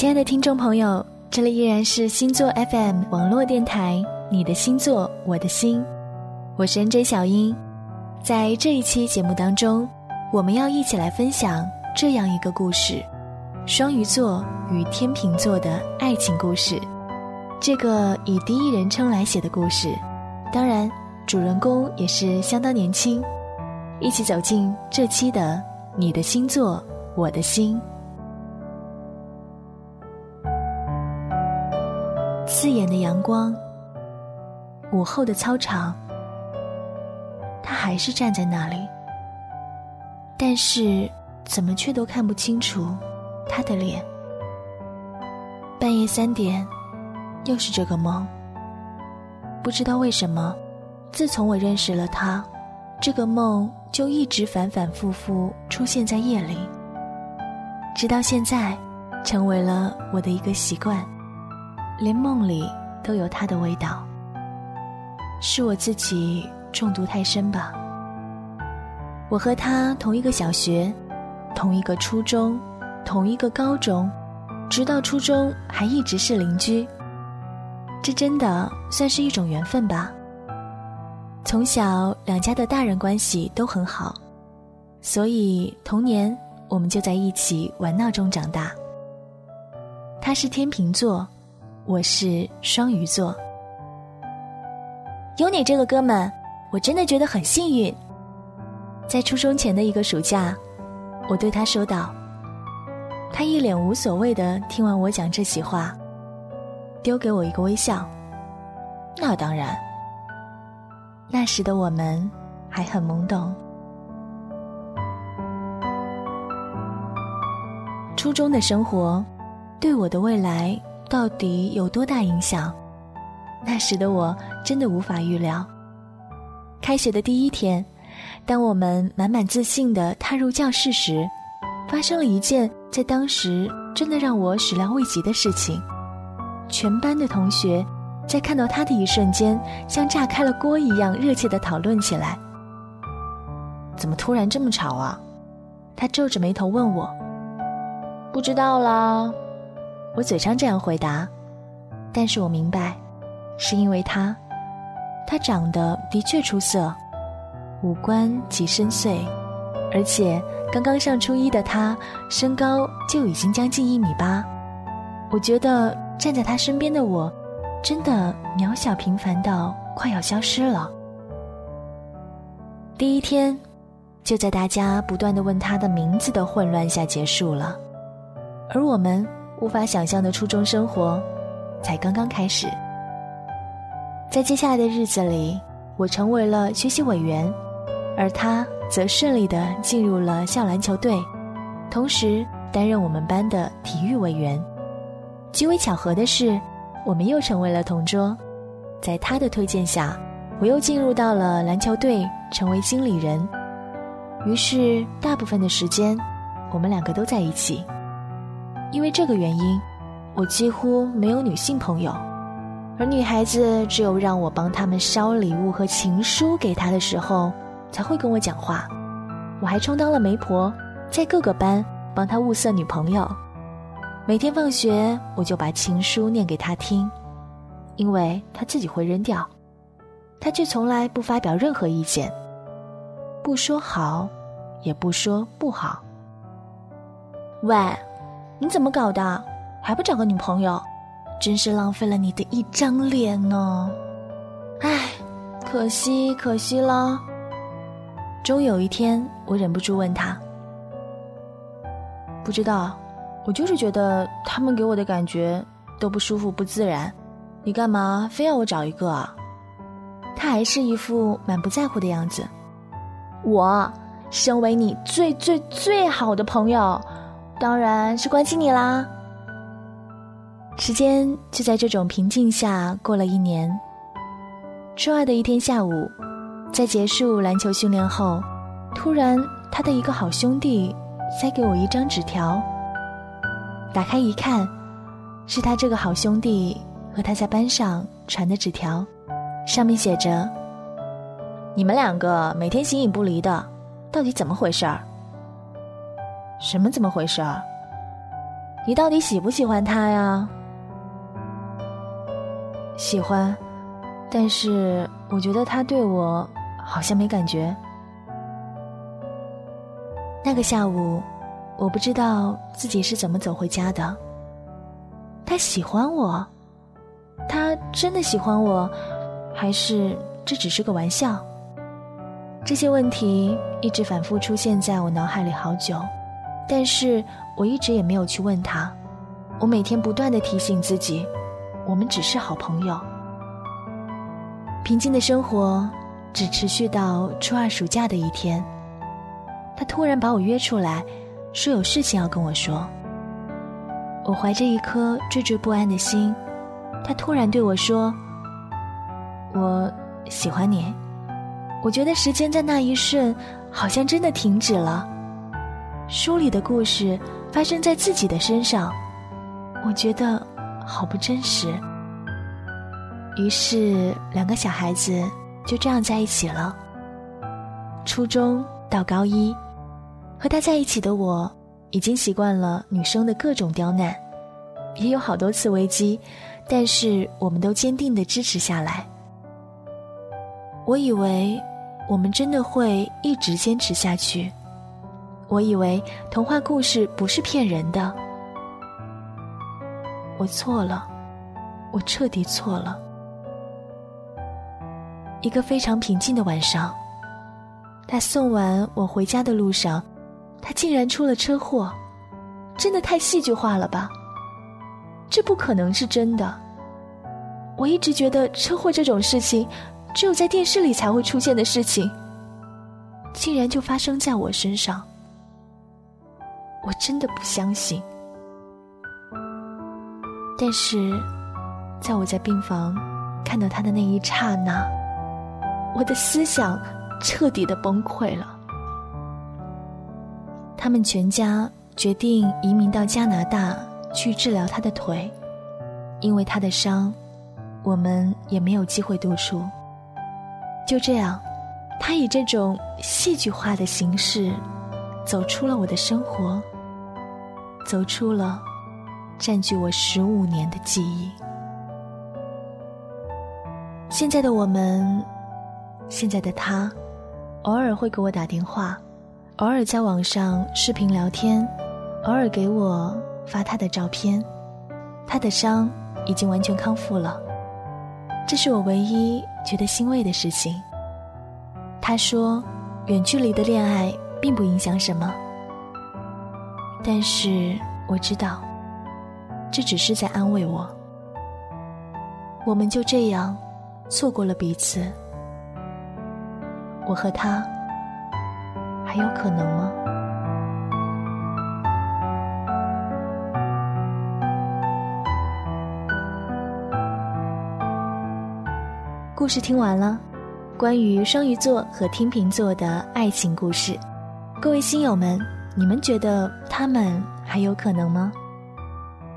亲爱的听众朋友，这里依然是星座 FM 网络电台，你的星座，我的心，我是 NJ 小英。在这一期节目当中，我们要一起来分享这样一个故事：双鱼座与天秤座的爱情故事。这个以第一人称来写的故事，当然主人公也是相当年轻。一起走进这期的《你的星座，我的心》。刺眼的阳光，午后的操场，他还是站在那里，但是怎么却都看不清楚他的脸。半夜三点。又是这个梦。不知道为什么，自从我认识了他，这个梦就一直反反复复出现在夜里，直到现在，成为了我的一个习惯，连梦里都有他的味道。是我自己中毒太深吧？我和他同一个小学，同一个初中，同一个高中，直到初中还一直是邻居。这真的算是一种缘分吧。从小两家的大人关系都很好，所以童年我们就在一起玩闹中长大。他是天秤座，我是双鱼座。有你这个哥们，我真的觉得很幸运。在初中前的一个暑假，我对他说道。他一脸无所谓的听完我讲这席话。丢给我一个微笑。那当然。那时的我们还很懵懂。初中的生活对我的未来到底有多大影响？那时的我真的无法预料。开学的第一天，当我们满满自信的踏入教室时，发生了一件在当时真的让我始料未及的事情。全班的同学在看到他的一瞬间，像炸开了锅一样热切的讨论起来。怎么突然这么吵啊？他皱着眉头问我。不知道啦，我嘴上这样回答，但是我明白，是因为他，他长得的确出色，五官极深邃，而且刚刚上初一的他，身高就已经将近一米八。我觉得。站在他身边的我，真的渺小平凡到快要消失了。第一天，就在大家不断的问他的名字的混乱下结束了，而我们无法想象的初中生活，才刚刚开始。在接下来的日子里，我成为了学习委员，而他则顺利的进入了校篮球队，同时担任我们班的体育委员。极为巧合的是，我们又成为了同桌。在他的推荐下，我又进入到了篮球队，成为经理人。于是，大部分的时间，我们两个都在一起。因为这个原因，我几乎没有女性朋友，而女孩子只有让我帮他们捎礼物和情书给她的时候，才会跟我讲话。我还充当了媒婆，在各个班帮他物色女朋友。每天放学，我就把情书念给他听，因为他自己会扔掉，他却从来不发表任何意见，不说好，也不说不好。喂，你怎么搞的？还不找个女朋友？真是浪费了你的一张脸呢！唉，可惜可惜了。终有一天，我忍不住问他，不知道。我就是觉得他们给我的感觉都不舒服、不自然，你干嘛非要我找一个啊？他还是一副满不在乎的样子。我身为你最最最好的朋友，当然是关心你啦。时间就在这种平静下过了一年。初二的一天下午，在结束篮球训练后，突然他的一个好兄弟塞给我一张纸条。打开一看，是他这个好兄弟和他在班上传的纸条，上面写着：“你们两个每天形影不离的，到底怎么回事儿？什么怎么回事儿？你到底喜不喜欢他呀？喜欢，但是我觉得他对我好像没感觉。那个下午，我不知道自己是怎么走回家的。他喜欢我，他真的喜欢我，还是这只是个玩笑？这些问题一直反复出现在我脑海里好久，但是我一直也没有去问他。我每天不断的提醒自己。我们只是好朋友。平静的生活只持续到初二暑假的一天，他突然把我约出来，说有事情要跟我说。我怀着一颗惴惴不安的心，他突然对我说：“我喜欢你。”我觉得时间在那一瞬好像真的停止了。书里的故事发生在自己的身上，我觉得。好不真实。于是，两个小孩子就这样在一起了。初中到高一，和他在一起的我，已经习惯了女生的各种刁难，也有好多次危机，但是我们都坚定的支持下来。我以为我们真的会一直坚持下去，我以为童话故事不是骗人的。我错了，我彻底错了。一个非常平静的晚上，他送完我回家的路上，他竟然出了车祸，真的太戏剧化了吧？这不可能是真的。我一直觉得车祸这种事情，只有在电视里才会出现的事情，竟然就发生在我身上，我真的不相信。但是，在我在病房看到他的那一刹那，我的思想彻底的崩溃了。他们全家决定移民到加拿大去治疗他的腿，因为他的伤，我们也没有机会读书。就这样，他以这种戏剧化的形式，走出了我的生活，走出了。占据我十五年的记忆。现在的我们，现在的他，偶尔会给我打电话，偶尔在网上视频聊天，偶尔给我发他的照片。他的伤已经完全康复了，这是我唯一觉得欣慰的事情。他说，远距离的恋爱并不影响什么，但是我知道。这只是在安慰我。我们就这样错过了彼此。我和他还有可能吗？故事听完了，关于双鱼座和天秤座的爱情故事，各位星友们，你们觉得他们还有可能吗？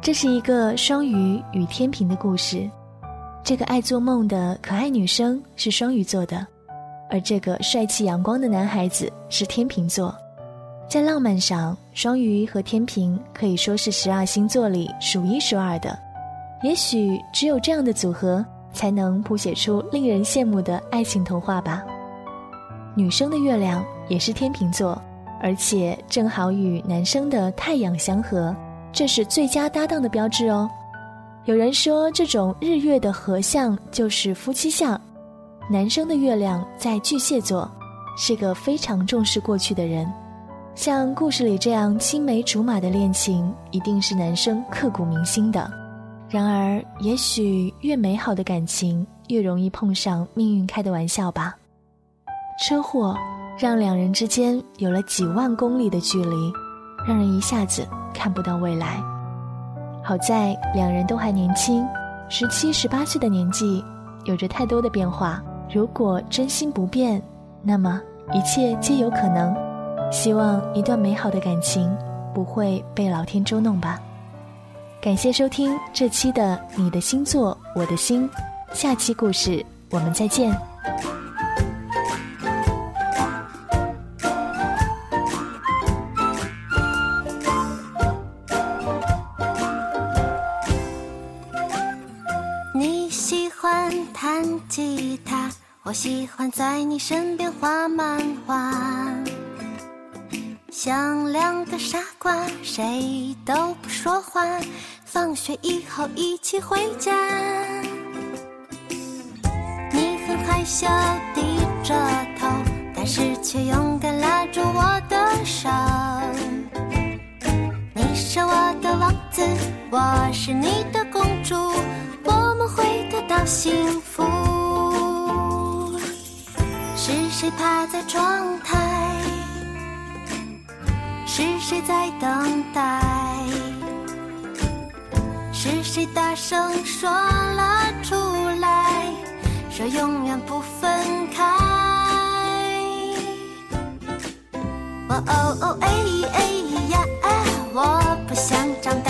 这是一个双鱼与天平的故事，这个爱做梦的可爱女生是双鱼座的，而这个帅气阳光的男孩子是天秤座。在浪漫上，双鱼和天平可以说是十二星座里数一数二的。也许只有这样的组合，才能谱写出令人羡慕的爱情童话吧。女生的月亮也是天秤座，而且正好与男生的太阳相合。这是最佳搭档的标志哦。有人说，这种日月的合相就是夫妻相。男生的月亮在巨蟹座，是个非常重视过去的人。像故事里这样青梅竹马的恋情，一定是男生刻骨铭心的。然而，也许越美好的感情，越容易碰上命运开的玩笑吧。车祸让两人之间有了几万公里的距离，让人一下子。看不到未来，好在两人都还年轻，十七、十八岁的年纪，有着太多的变化。如果真心不变，那么一切皆有可能。希望一段美好的感情不会被老天捉弄吧。感谢收听这期的《你的星座我的心》，下期故事我们再见。我喜欢在你身边画漫画。像两个傻瓜，谁都不说话。放学以后一起回家。你很害羞，低着头，但是却勇敢拉住我的手。你是我的王子，我是你的公主，我们会得到幸福。谁趴在窗台？是谁在等待？是谁大声说了出来？说永远不分开。哦哦哦，哎哎呀，我不想长大。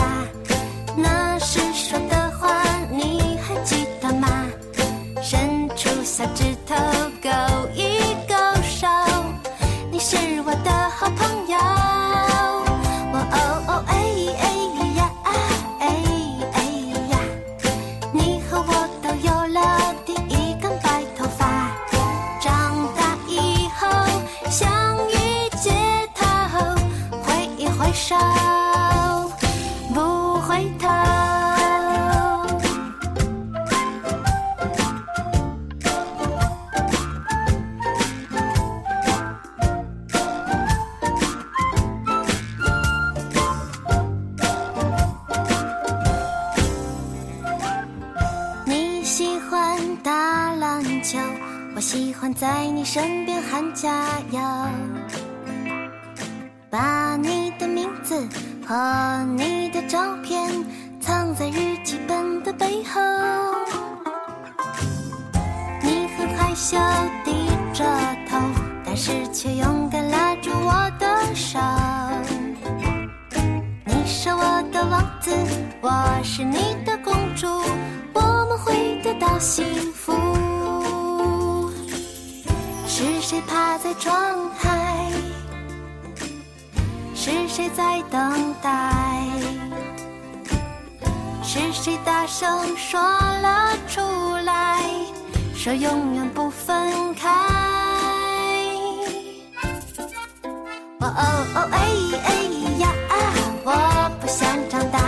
不回头。你喜欢打篮球我喜欢在你身边喊加油，把你的名字和你的照片藏在日记本的背后。你很害羞，低着头，但是却勇敢拉住我的手。你是我的王子，我是你的公主，我们会得到幸福。是谁趴在窗台？是谁在等待？是谁大声说了出来？说永远不分开。哦哦哦，哎哎呀，我不想长大。